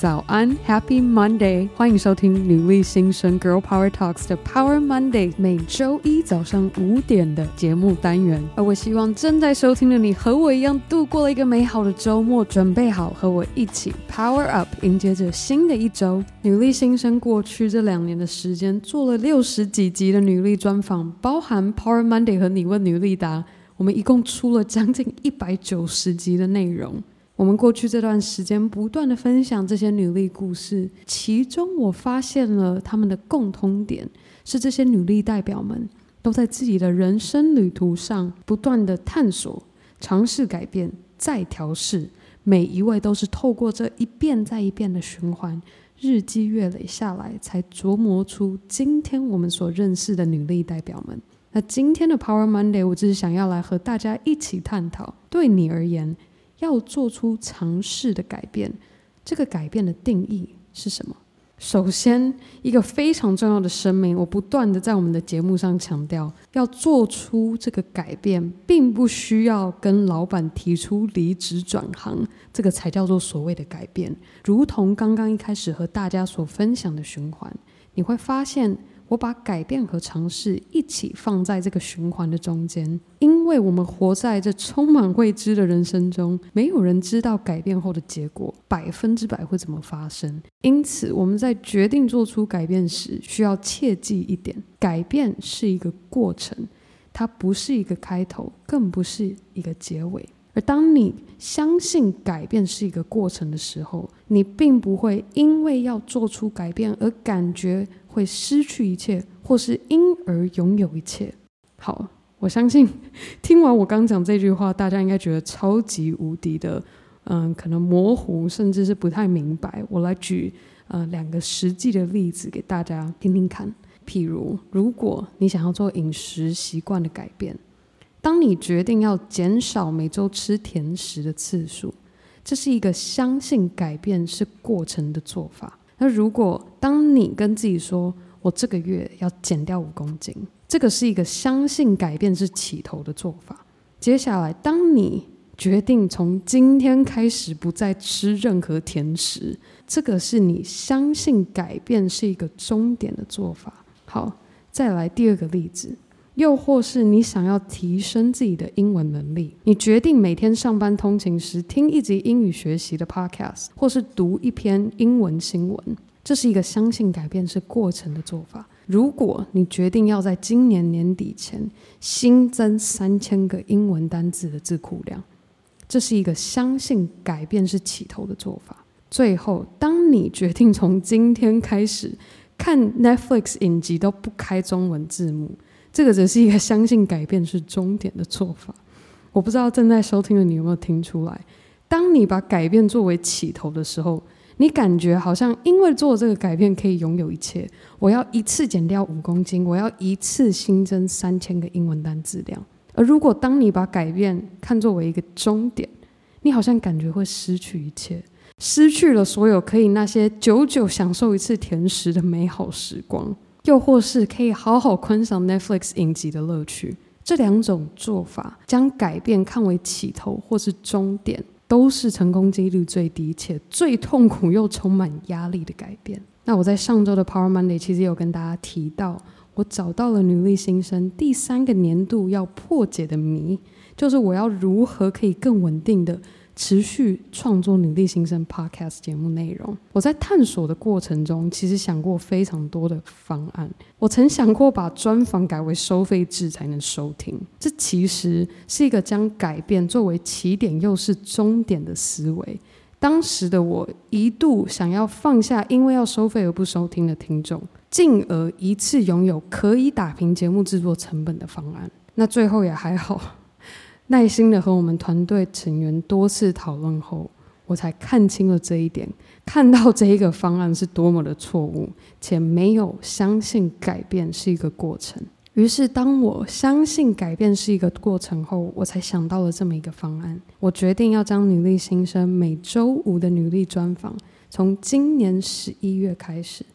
早安，Happy Monday！欢迎收听女力新生 Girl Power Talks 的 Power Monday，每周一早上五点的节目单元。而我希望正在收听的你和我一样度过了一个美好的周末，准备好和我一起 Power Up，迎接着新的一周。女力新生过去这两年的时间做了六十几集的女力专访，包含 Power Monday 和你问女力答，我们一共出了将近一百九十集的内容。我们过去这段时间不断的分享这些女力故事，其中我发现了他们的共通点，是这些女力代表们都在自己的人生旅途上不断的探索、尝试改变、再调试。每一位都是透过这一遍再一遍的循环，日积月累下来，才琢磨出今天我们所认识的女力代表们。那今天的 Power Monday，我只是想要来和大家一起探讨，对你而言，要做出尝试的改变，这个改变的定义是什么？首先，一个非常重要的声明，我不断地在我们的节目上强调，要做出这个改变，并不需要跟老板提出离职转行，这个才叫做所谓的改变。如同刚刚一开始和大家所分享的循环，你会发现。我把改变和尝试一起放在这个循环的中间，因为我们活在这充满未知的人生中，没有人知道改变后的结果百分之百会怎么发生。因此，我们在决定做出改变时，需要切记一点：改变是一个过程，它不是一个开头，更不是一个结尾。而当你相信改变是一个过程的时候，你并不会因为要做出改变而感觉会失去一切，或是因而拥有一切。好，我相信 听完我刚讲这句话，大家应该觉得超级无敌的，嗯，可能模糊，甚至是不太明白。我来举呃两个实际的例子给大家听听看。譬如，如果你想要做饮食习惯的改变。当你决定要减少每周吃甜食的次数，这是一个相信改变是过程的做法。那如果当你跟自己说“我这个月要减掉五公斤”，这个是一个相信改变是起头的做法。接下来，当你决定从今天开始不再吃任何甜食，这个是你相信改变是一个终点的做法。好，再来第二个例子。又或是你想要提升自己的英文能力，你决定每天上班通勤时听一集英语学习的 podcast，或是读一篇英文新闻，这是一个相信改变是过程的做法。如果你决定要在今年年底前新增三千个英文单字的字库量，这是一个相信改变是起头的做法。最后，当你决定从今天开始看 Netflix 影集都不开中文字幕。这个只是一个相信改变是终点的做法。我不知道正在收听的你有没有听出来？当你把改变作为起头的时候，你感觉好像因为做这个改变可以拥有一切。我要一次减掉五公斤，我要一次新增三千个英文单字量。而如果当你把改变看作为一个终点，你好像感觉会失去一切，失去了所有可以那些久久享受一次甜食的美好时光。又或是可以好好观赏 Netflix 影集的乐趣，这两种做法将改变看为起头或是终点，都是成功几率最低且最痛苦又充满压力的改变。那我在上周的 Power Monday 其实有跟大家提到，我找到了女力新生第三个年度要破解的谜，就是我要如何可以更稳定的。持续创作女力新生 Podcast 节目内容，我在探索的过程中，其实想过非常多的方案。我曾想过把专访改为收费制才能收听，这其实是一个将改变作为起点又是终点的思维。当时的我一度想要放下因为要收费而不收听的听众，进而一次拥有可以打平节目制作成本的方案。那最后也还好。耐心的和我们团队成员多次讨论后，我才看清了这一点，看到这一个方案是多么的错误，且没有相信改变是一个过程。于是，当我相信改变是一个过程后，我才想到了这么一个方案。我决定要将女力新生每周五的女力专访，从今年十一月开始，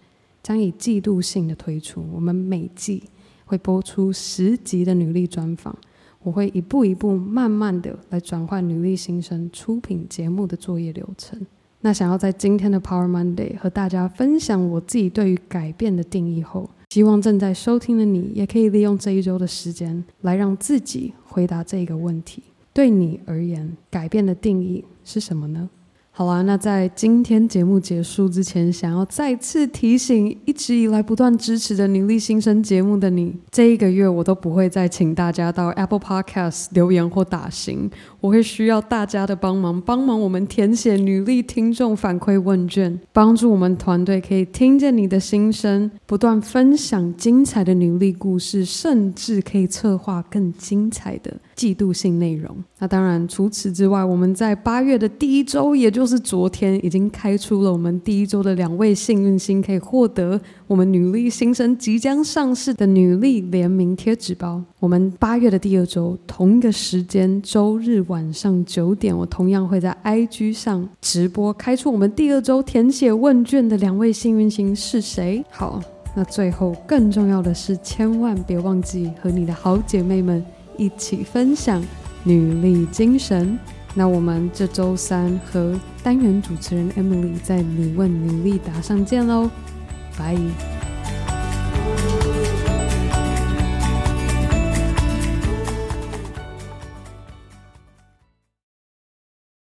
将以季度性的推出。我们每季会播出十集的女力专访。我会一步一步慢慢的来转换女力新生出品节目的作业流程。那想要在今天的 Power Monday 和大家分享我自己对于改变的定义后，希望正在收听的你也可以利用这一周的时间来让自己回答这个问题：对你而言，改变的定义是什么呢？好啦，那在今天节目结束之前，想要再次提醒一直以来不断支持的女力新生节目的你，这一个月我都不会再请大家到 Apple Podcast 留言或打星，我会需要大家的帮忙，帮忙我们填写女力听众反馈问卷，帮助我们团队可以听见你的心声，不断分享精彩的女力故事，甚至可以策划更精彩的季度性内容。那当然，除此之外，我们在八月的第一周，也就就是昨天已经开出了我们第一周的两位幸运星，可以获得我们女力新生即将上市的女力联名贴纸包。我们八月的第二周同一个时间，周日晚上九点，我同样会在 IG 上直播开出我们第二周填写问卷的两位幸运星是谁？好，那最后更重要的是，千万别忘记和你的好姐妹们一起分享女力精神。那我们这周三和单元主持人 Emily 在你问你力答上见喽，拜。